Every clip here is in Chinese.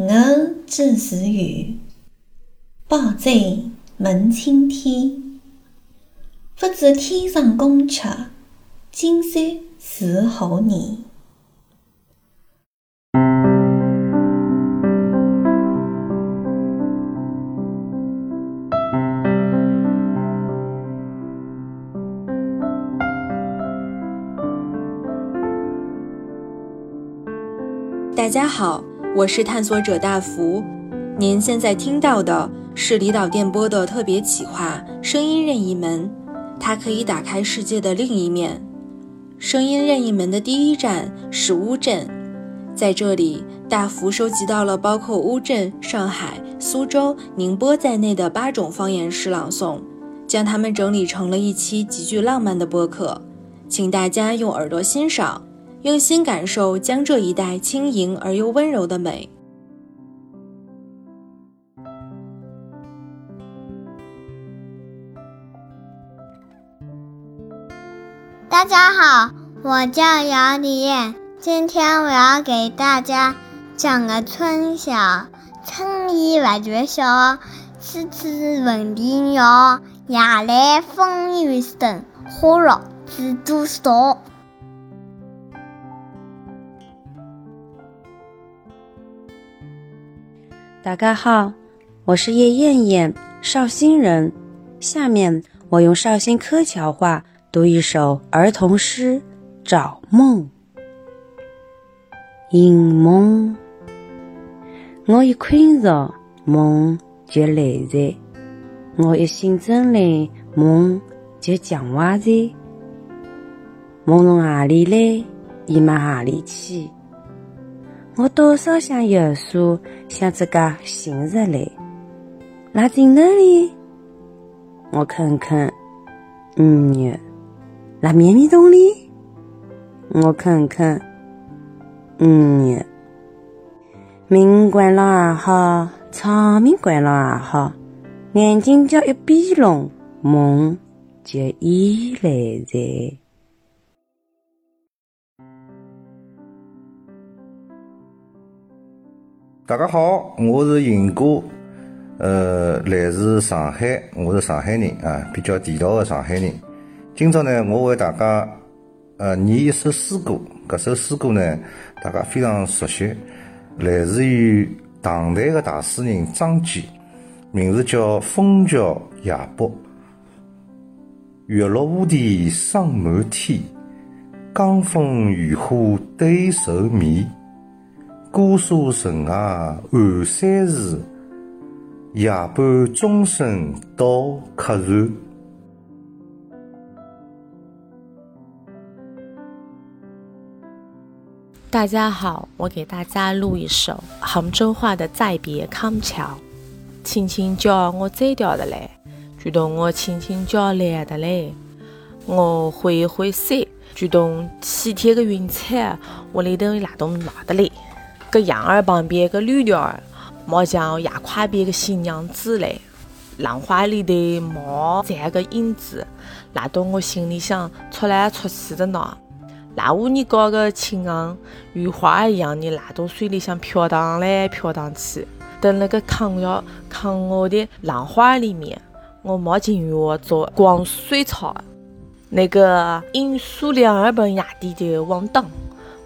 平儿知时雨，宝贼问青天。不知天上宫阙，今夕是何年？大家好，我是探索者大福。您现在听到的是离岛电波的特别企划《声音任意门》，它可以打开世界的另一面。声音任意门的第一站是乌镇，在这里，大福收集到了包括乌镇、上海、苏州、宁波在内的八种方言诗朗诵，将它们整理成了一期极具浪漫的播客，请大家用耳朵欣赏。用心感受江浙一带轻盈而又温柔的美。大家好，我叫姚丽艳，今天我要给大家讲个春晓。春意不觉晓，处处闻啼鸟。夜来风雨声，花落知多少。大家好，我是叶艳艳，绍兴人。下面我用绍兴柯桥话读一首儿童诗《找梦》。寻梦，我一困着，梦就来着；我一醒睁来，梦就讲话着。梦从哪里来，已往哪里去。我多少想有数，想自家醒日来，拉进哪里？我看看，五月，拉绵绵洞里？我看看，五月，命关了也好，长命关了也好，眼睛叫一闭拢，梦就已来在。大家好，我是银哥，呃，来自上海，我是上海人啊，比较地道的上海人。今朝呢，我为大家呃念一首诗歌，搿首诗歌呢，大家非常熟悉，来自于唐代的大诗人张继，名字叫《枫桥夜泊》。月落乌啼霜满天，江枫渔火对愁眠。姑苏城外寒山寺，夜半钟声到客船。大家好，我给大家录一首杭州话的《再别康桥》。轻轻叫我走掉的来，就同我轻轻叫来的嘞。我挥一挥伞，举动体贴的云彩，屋里头拉动拉的来。个羊儿旁边个绿条儿，毛像压胯边个新娘子嘞，浪花里的毛沾个影子，拉到我心里想出来出去的呢。拉屋你搞个青昂，雨花一样你拉到水里向飘荡来飘荡去。等那个康桥康我的浪花里面，我没进入做光水草，那个罂粟两二本压底的王当，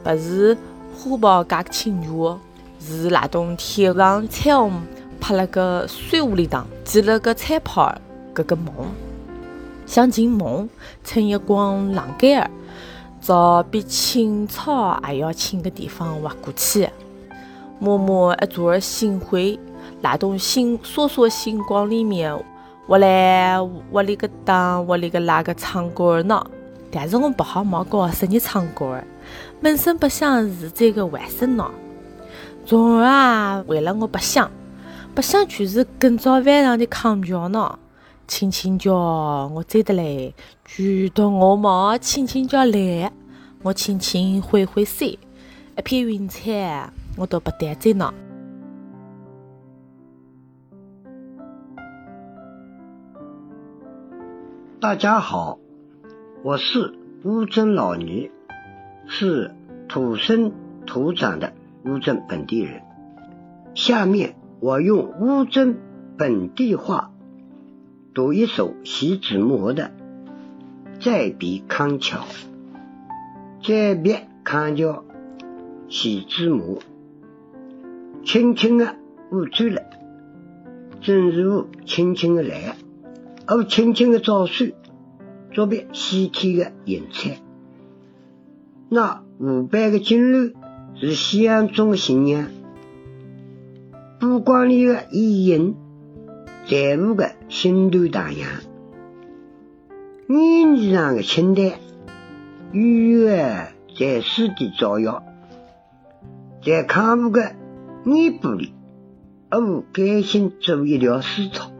不是。虎豹加个青竹，是那栋天上彩虹拍了个水雾里当，系了个彩泡儿，搿个梦，想进梦，趁一光浪盖儿，找比青草还要青的地方划过去，摸摸一撮星辉，那栋星烁烁星光里面，我来我里个当，我里个那个唱歌儿呢，但是我不好冒高声的唱歌儿。本身不想是这个外甥孬，从而啊，为了我不想，不想就是跟早晚上的康桥呢，轻轻叫我摘得来，举动我毛轻轻叫来，我轻轻挥挥手，一片云彩我都不带走呢。大家好，我是乌镇老倪。是土生土长的乌镇本地人，下面我用乌镇本地话读一首徐志摩的《再别康桥》。再别康桥，徐志摩。轻轻的我走了，正如我轻轻的来，我轻轻的招手，作别西天的云彩。那五百个金楼是西安中的新娘，不光里的意淫，在乎的心头荡漾。眼衣上的清淡，远远在水底照耀，在康复的。眼部里，我甘心做一条丝草。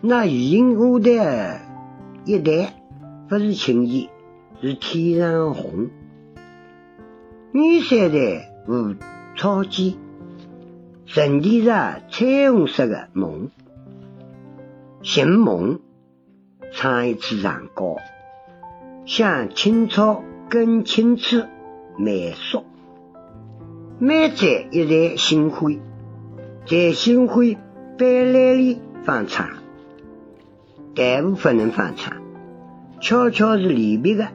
那鱼影舞台一旦不是青衣，是天上的红。女山在无草间，沉淀着彩虹色的梦。寻梦，唱一次长歌，像青草更青翠满树。满载一袋星辉，在星辉斑斓里放唱，但无不能放唱，悄悄是离别的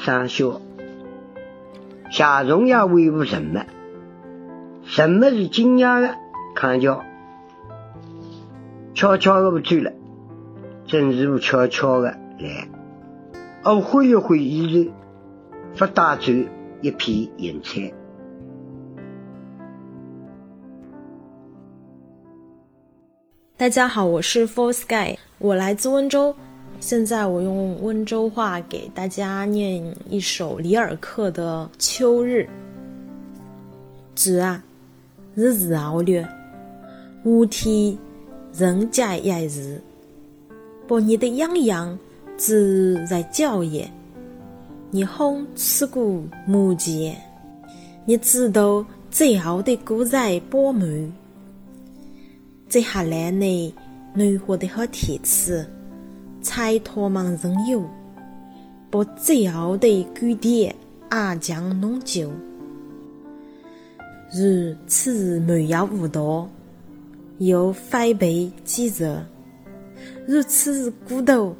伤笑。夏虫也维护什么？什么是惊讶的看叫？悄悄的不走了，正是我悄悄的来。我挥一挥衣袖，不带走一片云彩。大家好，我是 For Sky，我来自温州。现在我用温州话给大家念一首里尔克的《秋日》。子啊，日子好略，夏天人家也是，把你的洋洋子在叫也，你风吹过木前，你知道最好的故在波门。接下来呢，暖和的好天气，彩托忙人有，把最后的古典阿将弄旧。如此漫游无道，又翻倍几日；如此孤独，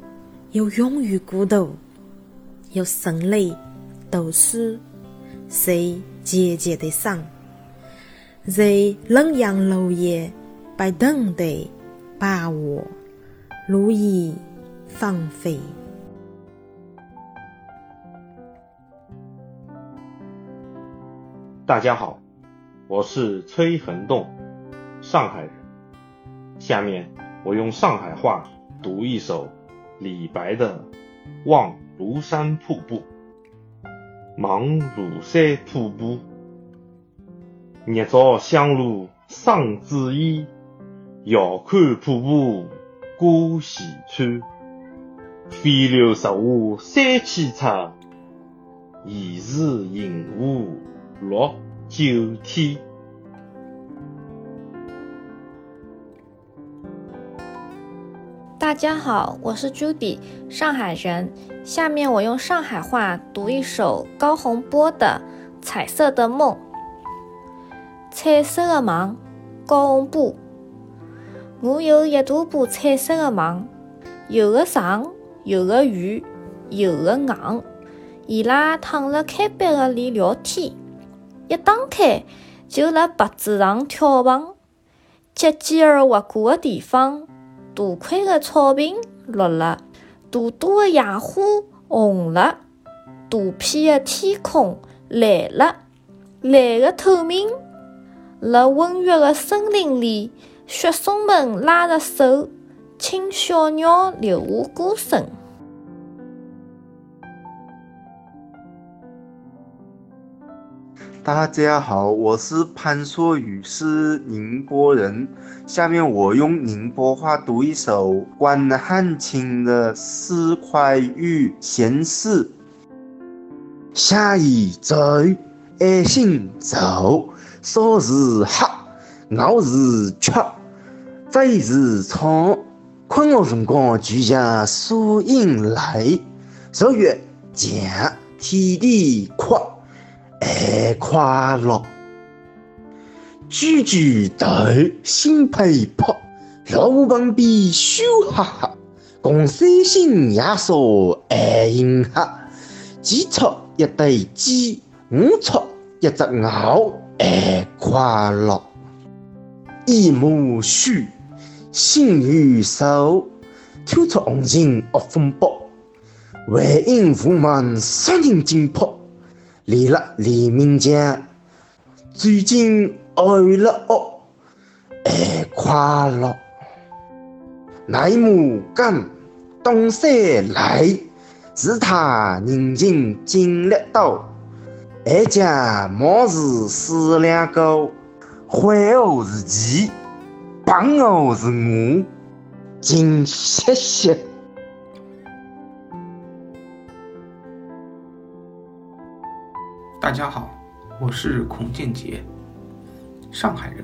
又永于孤独，又胜利读书，谁节节的伤，在冷阳楼夜。在等待把握，如意放飞。大家好，我是崔恒栋，上海人。下面我用上海话读一首李白的《望庐山瀑布》。望庐山瀑布，日照香炉生紫烟。遥看瀑布挂前川，飞流直下三千尺，疑是银河落九天。大家好，我是 Judy，上海人。下面我用上海话读一首高洪波的《彩色的梦》。彩色的梦，高洪波。我有一大把彩色的梦，有的长，有的圆，有的硬。伊拉躺辣开板个里聊天，一打开就辣白纸上跳房。脚尖儿划过的地方，大块的草坪绿了，大大的野花红了，大片的天空蓝了，蓝的透明。辣温热的森林里。雪松们拉着手，请小鸟留下歌声。大家好，我是潘硕宇，是宁波人。下面我用宁波话读一首关汉卿的《四块玉闲事》。下一走，爱心走，说是黑，我是吃。这是唱困的辰光就像树荫来，十月降天地阔，爱快乐。句句头，心佩魄，路旁边笑哈哈，共三星夜宿爱银河，鸡出一对鸡，五出一只牛，爱快乐。一母须，心如手，挑出红尘恶风暴，为应父满杀人惊魄，离了黎明间，最近爱了恶，爱快乐。乃母干东山来，是他人情尽力到，爱家莫是四两狗。坏我是鸡，帮我是我，金谢谢。大家好，我是孔建杰，上海人。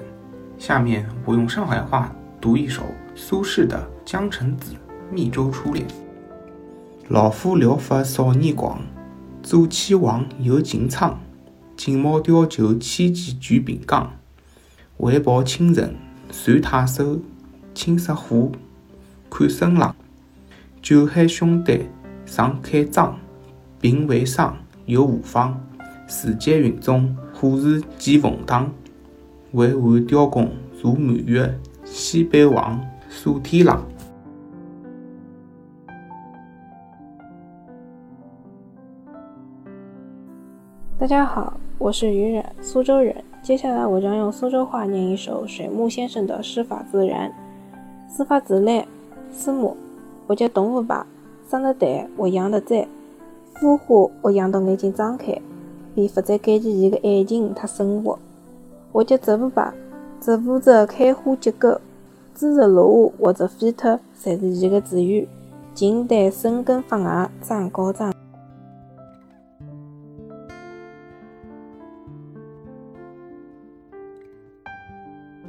下面我用上海话读一首苏轼的《江城子·密州初恋》。老夫聊发少年狂，左牵王，右擎苍。锦毛貂裘，千骑举并纲。为报倾城，传太守，青石虎，看声浪。酒海兄弟，上开张，平为商，又何妨？时节云中，虎视见凤堂。为汉雕弓，如满月，西北望，锁天狼。大家好，我是于染，苏州人。接下来我将用苏州话念一首水木先生的诗法自然。诗法自然，苏木，我叫动物吧，生得蛋，我养得仔，孵化我养到眼睛张开，便不再感激伊的爱情和生活。我叫植物吧，植物的开花结果，枝实落下或者飞脱，侪是伊的自由。静待生根发芽，长高长。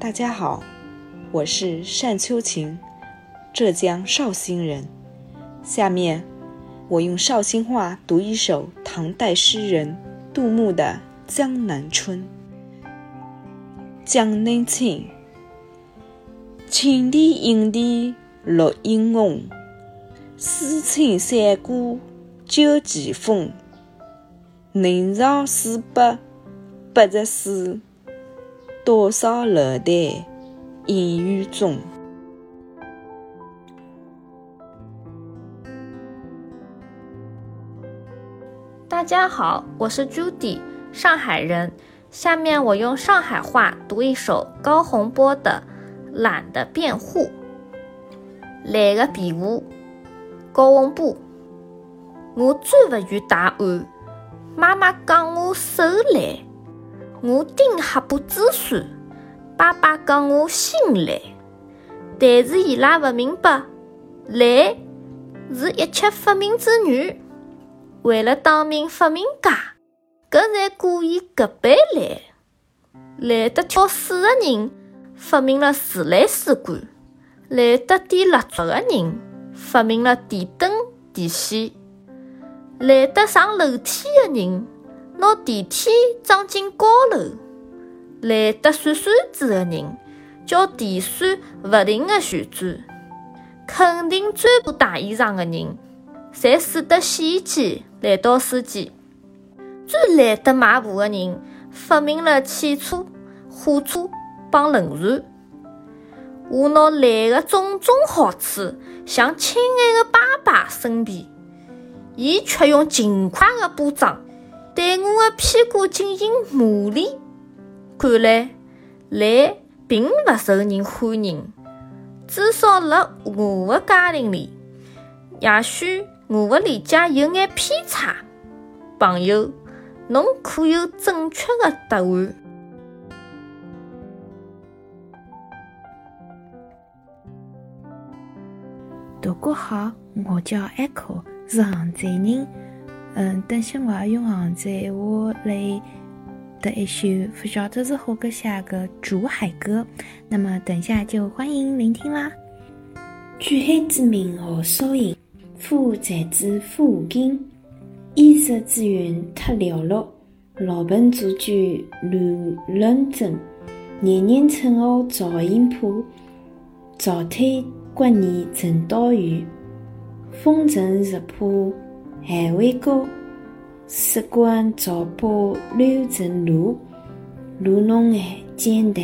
大家好，我是单秋晴，浙江绍兴人。下面我用绍兴话读一首唐代诗人杜牧的《江南春》。江南春，青天映地绿映红，水村山歌酒旗风。能上四百八十四。多少楼台烟雨中。大家好，我是朱迪，上海人。下面我用上海话读一首高洪波的《懒的辩护》。懒的辩护，高洪波。我最勿愿打鼾，妈妈讲我手懒。我顶黑布子算，爸爸讲我心懒，但是伊拉勿明白，懒是一切发明之源。为了当名发明家，搿才故意搿般懒。懒得挑水的人发明了自来水管，懒得点蜡烛的人发明了电灯、电线，懒得上楼梯的人。拿电梯装进高楼，懒得算算子的人，叫电扇勿停的旋转；肯定最多洗衣裳的人，侪使得洗衣机来倒水机；最懒得买布的人，发明了汽车、火车帮轮船。我拿懒的种种好处向亲爱的爸爸申辩，伊却用勤快的巴掌。对我的屁股进行磨练，看来懒并不受人欢迎，至少辣我的家庭里。也许我的理解有眼偏差，朋友，侬可有正确的答案？大家好，我叫 Echo，是杭州人。嗯，等歇我要用杭州话来的一首不晓得是何个写的《竹海歌》，那么等下就欢迎聆听啦。举海之名何少饮，夫才子负金。衣食之源太寥落，老本足句乱认真。年年春夏照应坡，早退国年正到雨。风尘日破还未过，时光早把乱成路。路浓爱，简单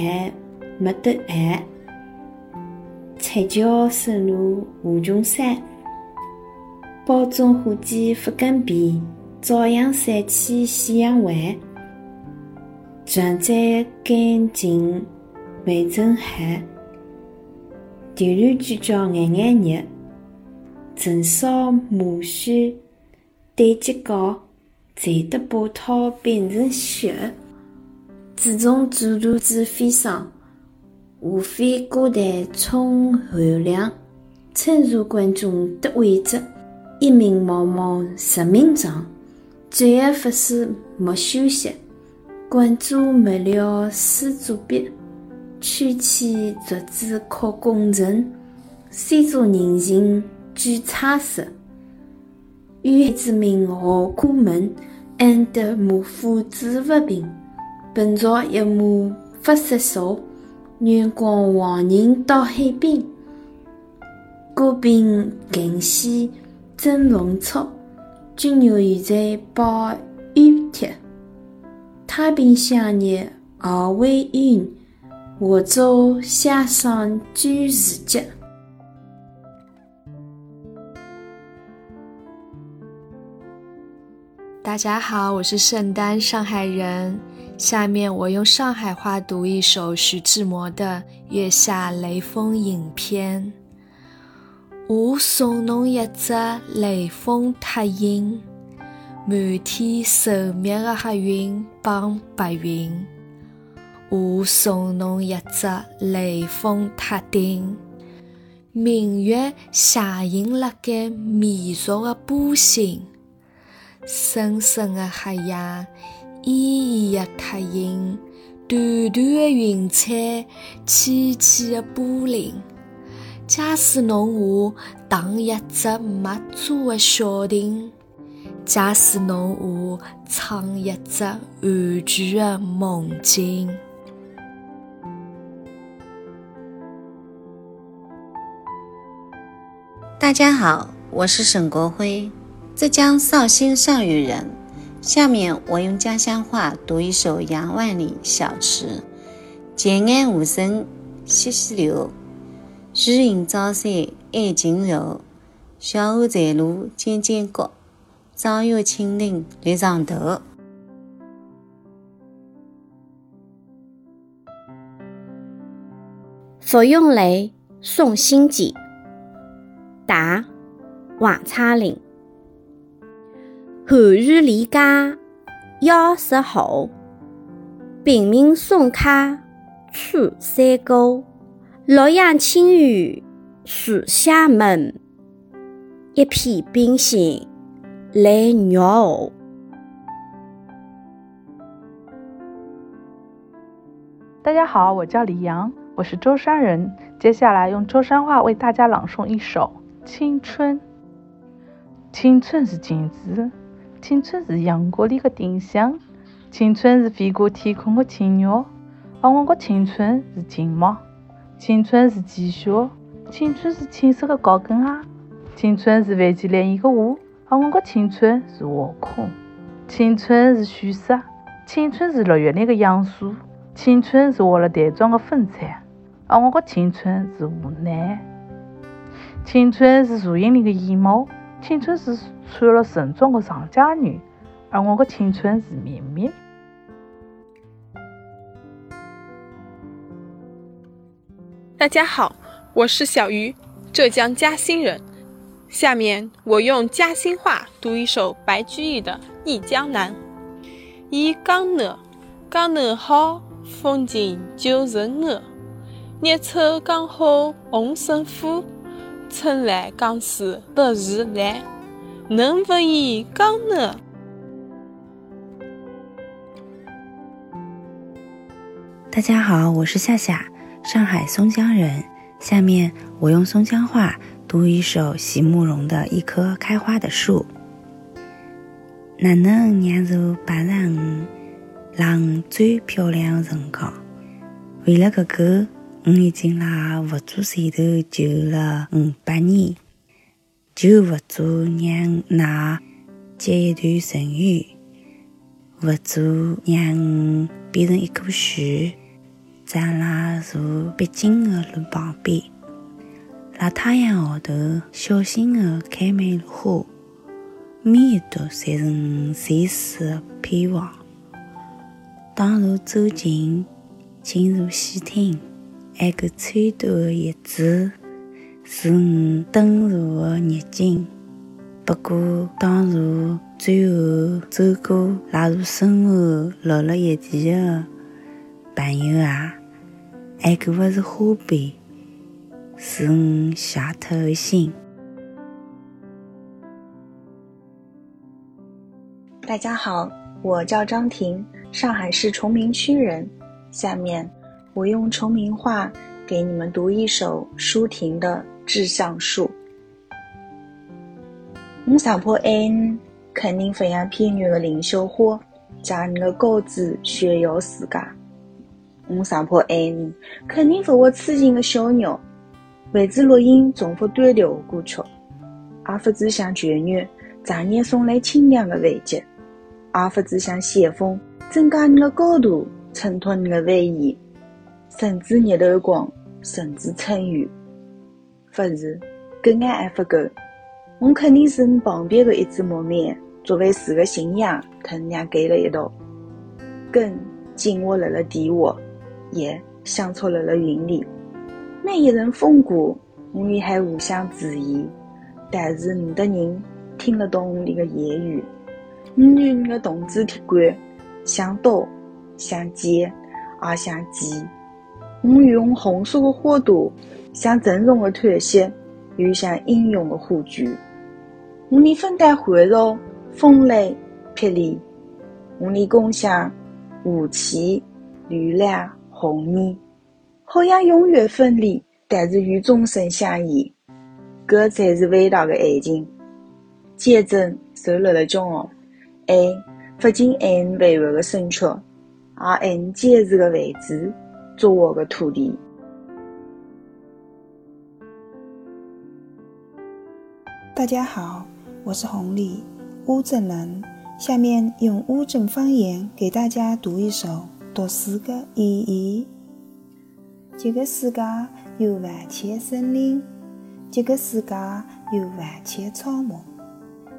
没得爱。彩桥深入无穷山，宝中火箭不更变。朝阳山起夕阳晚，船载赶尽未曾寒。电缆聚焦眼眼热，尘扫马须对极高，才得把涛变成雪。自从祖途子飞霜，无非歌坛充寒凉。称茶观众得位置，一名毛毛十名状。最后发誓莫休息，管主没了书作笔，取起竹子刻工程，虽做人情举差色，与之名号苦闷，安得马虎治不平？本朝一马发失手，远光黄人到海滨，古兵更西真龙草。军牛现在报雨贴，太平乡日二为云，我舟写上举时节。大家好，我是圣丹，上海人。下面我用上海话读一首徐志摩的《月下雷锋影片》。我送侬一只雷锋拓印，满天神秘的黑云帮白云。我送侬一只雷锋拓印，明月写印辣盖迷熟的波心，深深的黑夜，依依的拓印，短短的云彩，浅浅的波林。假使侬我荡一只没做的小艇，假使侬我唱一只玩具的梦境。大家好，我是沈国辉，浙江绍兴上虞人。下面我用家乡话读一首杨万里小词：前岸无声惜细流。虚影照山爱晴柔，小河在路渐渐高，朝月清灵立上头。芙蓉雷送辛集，答王昌龄。寒雨离家要十号，平明送客出山沟。洛阳青雨树下门，一片冰心来肉后。大家好，我叫李阳，我是舟山人。接下来用舟山话为大家朗诵一首《青春》。青春是镜子，青春是阳光里的丁香，青春是飞过天空的青鸟，而我的青春是金毛。青春是积雪，青春是青色的高跟鞋，青春是泛起涟漪的雾，而我的青春是画空。青春是虚色，青春是六月里的杨树，青春是画了淡妆的粉彩，而我的青春是无奈。青春是树荫里的野猫，青春是穿了盛装的上家女，而我的青春是绵绵。大家好，我是小鱼，浙江嘉兴人。下面我用嘉兴话读一首白居易的《忆江南》。忆江南，江南好，风景旧曾谙。日出江好红胜火，春来江水不自来。能不忆江南？大家好，我是夏夏。上海松江人，下面我用松江话读一首席慕容的《一棵开花的树》。哪能让座八十五，让最漂亮的辰光，为了搿个，我已经辣佛祖前头求了五百年，求佛祖让㑚结一段尘缘，佛祖让我变成一棵树，长辣坐必经的路旁边，辣太阳下头小心的开满花，每一朵侪是我前世的盼望。当如走近，进入细听，还个穿短的叶子，是我登入的热情。不过，当如最后走过拉如身后落了一地的朋友啊，还个不是花瓣，是我下脱的心。大家好，我叫张婷。上海市崇明区人，下面我用崇明话给你们读一首舒婷的《致橡树》。我上坡爱你，肯定不像偏远的凌霄花，借你的高枝炫耀自家。我上坡爱你，肯定不会痴情的小鸟，为子落英重复单调的歌曲，也不只像旧月长夜送来清凉的慰藉，也不只像西风。增加你的高度，衬托你的威仪，甚至日头光，甚至春雨。不是，搿眼还不够。我肯定是你旁边的一只木棉，作为树的信仰，藤娘盖了一道。根紧握辣辣地下，叶相触辣辣云里。每一阵风过，我也还互相质疑，但是你的人听得懂我的言语。我与你的同志体感。像刀，像剑，也像戟。我用红色的花朵，像郑重的叹息，又像英勇的火炬。我们分担环绕，风雷霹雳。我们共享雾气、绿亮、红霓，好像永远分离，但是与终身相依。搿才是伟大的爱情。见证受了了骄傲，爱。不仅爱你巍巍的身躯，也爱你坚实的位置，做我的徒弟。大家好，我是红丽，乌镇人。下面用乌镇方言给大家读一首读诗的意义。这个世界有万千森林，这个世界有万千草木，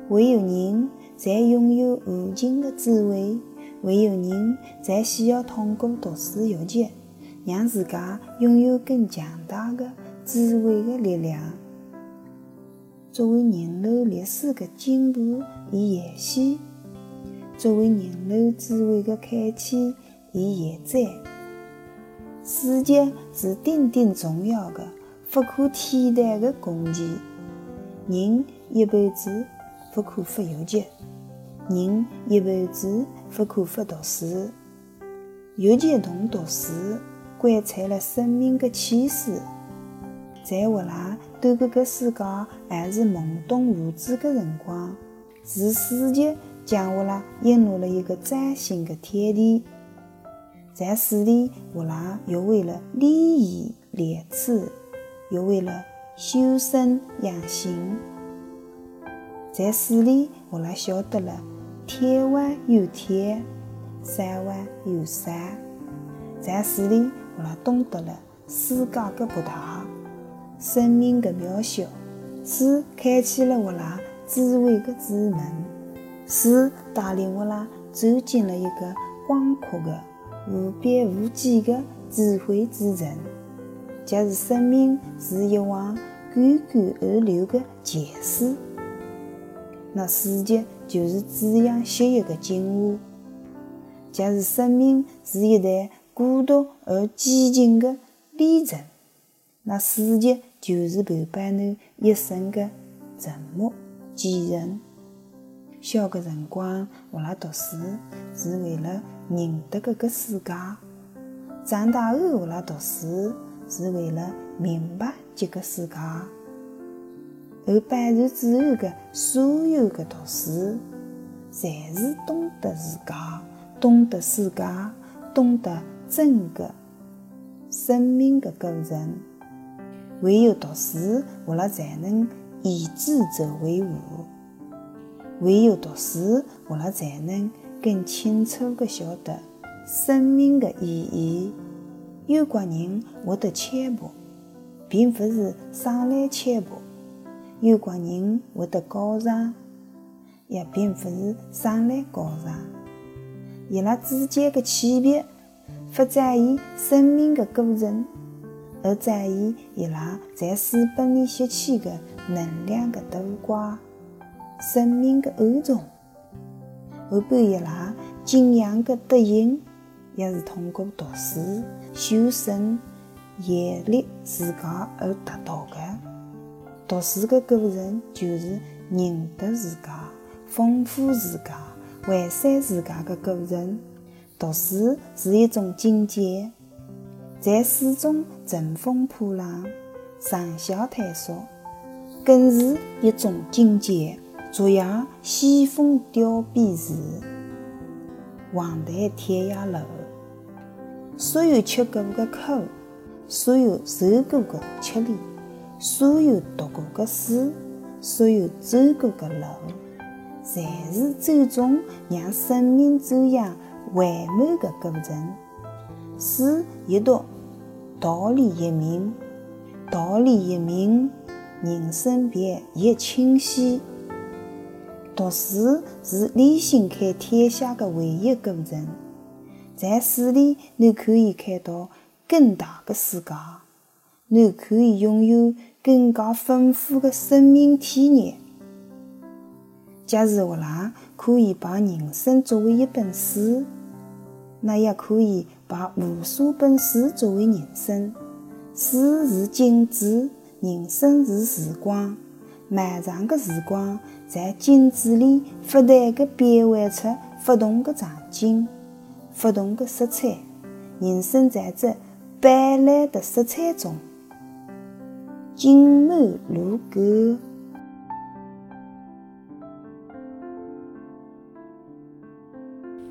唯有人。才拥有无尽的智慧，唯有人才需要通过读书学习，让自家拥有更强大的智慧的力量。作为人类历史的进步与延续，作为人类智慧的开启与延展，书籍是顶顶重要的、不可替代的工具。人一辈子。不可不学习，人一辈子不可不读书。学习同读书，观察了生命的趋势。在我俩对这个世界还是懵懂无知的辰光，是书籍将我俩引入了一个崭新的天地。在书里，我俩学会了礼义廉耻，学会了修身养性。在书里，我拉晓得了天外有天，山外有山。在书里，我拉懂得了世界的博大，生命的渺小。书开启了我拉智慧的之门，书带领我拉走进了一个广阔的、无边无际的智慧之城。即是生命是一汪滚滚而流的泉水。那书籍就是滋养血液的精华。假如生命是一段孤独而激情的旅程，那书籍就是陪伴侬一生的沉默见证。小的辰光，我拉读书是为了认得这个世界；长大后，我拉读书是为了明白这个世界。而摆然之后的所有的读书，侪是懂得自家、懂得世界、懂得整个生命的构成。唯有读书，我拉才能以智者为伍；唯有读书，我拉才能更清楚地晓得生命的意义。有个人会得吃饱，并不是生来吃饱；有个人会得高尚，也并不是生来高尚。伊拉之间的区别。不在于生命的过程，而在于伊拉在书本里吸取的能量的多寡。生命的厚重，而伴伊拉敬仰的德行，也是通过读书、修身、严历自家而达到的。读书的过程，就是认得自家、丰富自家、完善自家的过程。读书是一种境界，在书中乘风破浪、上下探索，更是一种境界。昨夜西风凋碧时，黄台天涯路。所有吃过的苦，所有受过的吃力，所有读过的书，所有走过的路，侪是最终让生命走向。完美的过程，书一读，道理一明，道理一明，人生便越清晰。读书是理性看天下的唯一过程，在书里，你可以看到更大的世界，你可以拥有更加丰富的生命体验。假如我来可以把人生作为一本书。那也可以把无数本书作为人生。书是静止，人生是时光。漫长的时光在静止里不断地变换出不同的场景、不同的色彩。人生在这斑斓的色彩中，静满如歌。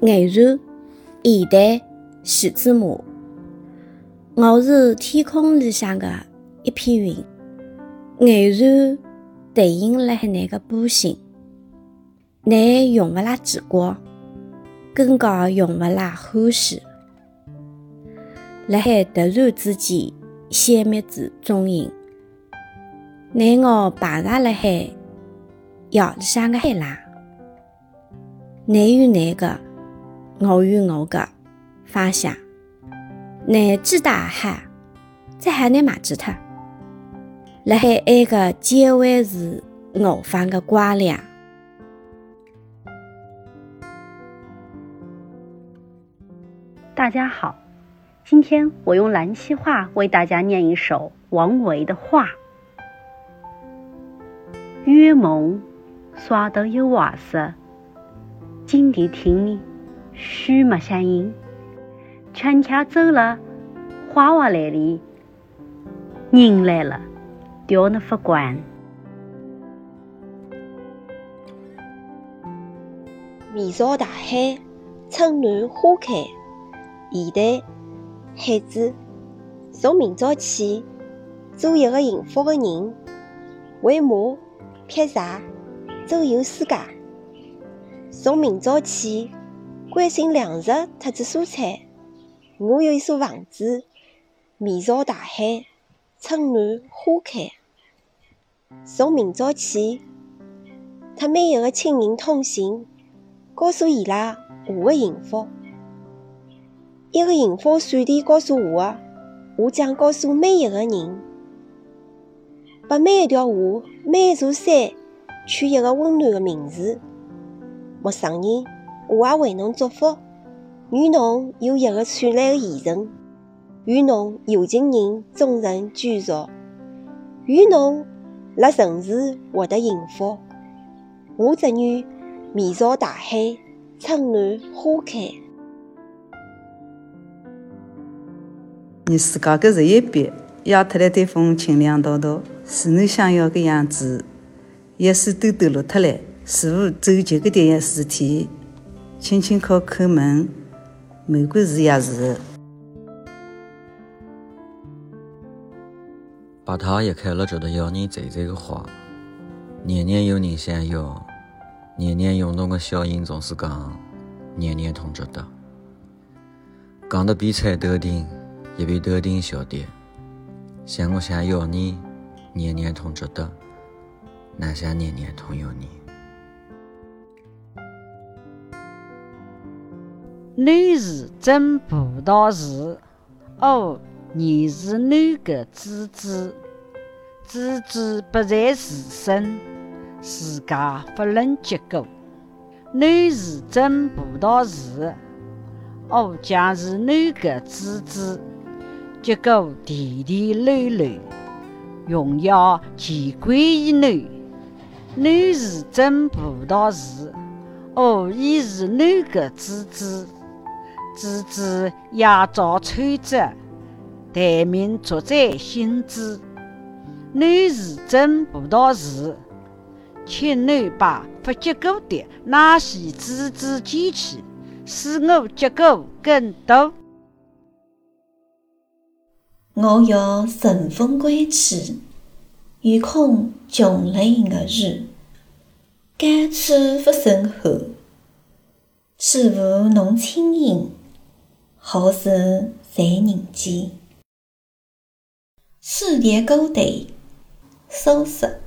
眼然。现代徐志摩，我是天空里向的一片云，俨然对应了海那个波形。你用勿啦记挂，更加用勿啦欢喜，辣海突然之间消灭至踪影。拿我排除辣海窑里向的海浪，你与你的。我与我个方向，乃至大海，在海难忘记脱。辣海爱个结尾是我方的光亮。大家好，今天我用兰溪话为大家念一首王维的话：月梦刷得有瓦色，金地听你。虚没响应，悄悄走了，花娃来了，人来了，吊那不管。面朝大海，春暖花开。现代海子从明朝起做一个幸福的人，为马劈柴，周游世界。从明朝起。关心粮食特子蔬菜。我有一所房子，面朝大海，春暖花开。从明朝起，和每一个亲人通信，告诉伊拉我的幸福。一个幸福闪电告诉我的，我将告诉每一个人，把每一条河、每一座山取一个温暖的名字。陌生人。我也为侬祝福，愿侬有一个灿烂的前程，愿侬有情人终成眷属，愿侬辣城市获得幸福。我只愿面朝大海，春暖花开。你自家的日一笔，压脱了对风清凉道道，是侬想要的样子，一时都抖落脱来，似乎走急的点事体。轻轻敲叩门，门关是钥匙。白桃也开了这个要人摘摘的花，年年有人想要，年年涌动的小音总是讲，年年通着的，讲的比菜豆丁也比豆丁小点，想我想要你，年年通着的，哪想年年通有你。男士种葡萄树，哦，你是男个枝子，枝子不在自身，自家不能结果。男士种葡萄树，哦，将是男个枝子，结果地地累累，荣耀全归于男。男士种葡萄树，哦，已是男个枝子。枝子夜照穿着，待命主宰心知。男士种葡萄树，请侬把不结果的那些枝枝捡起，使我结果更多。我要乘风归去，有空穷累的日，感触不甚厚，岂无侬轻盈？好事在人间。书店高头，收拾。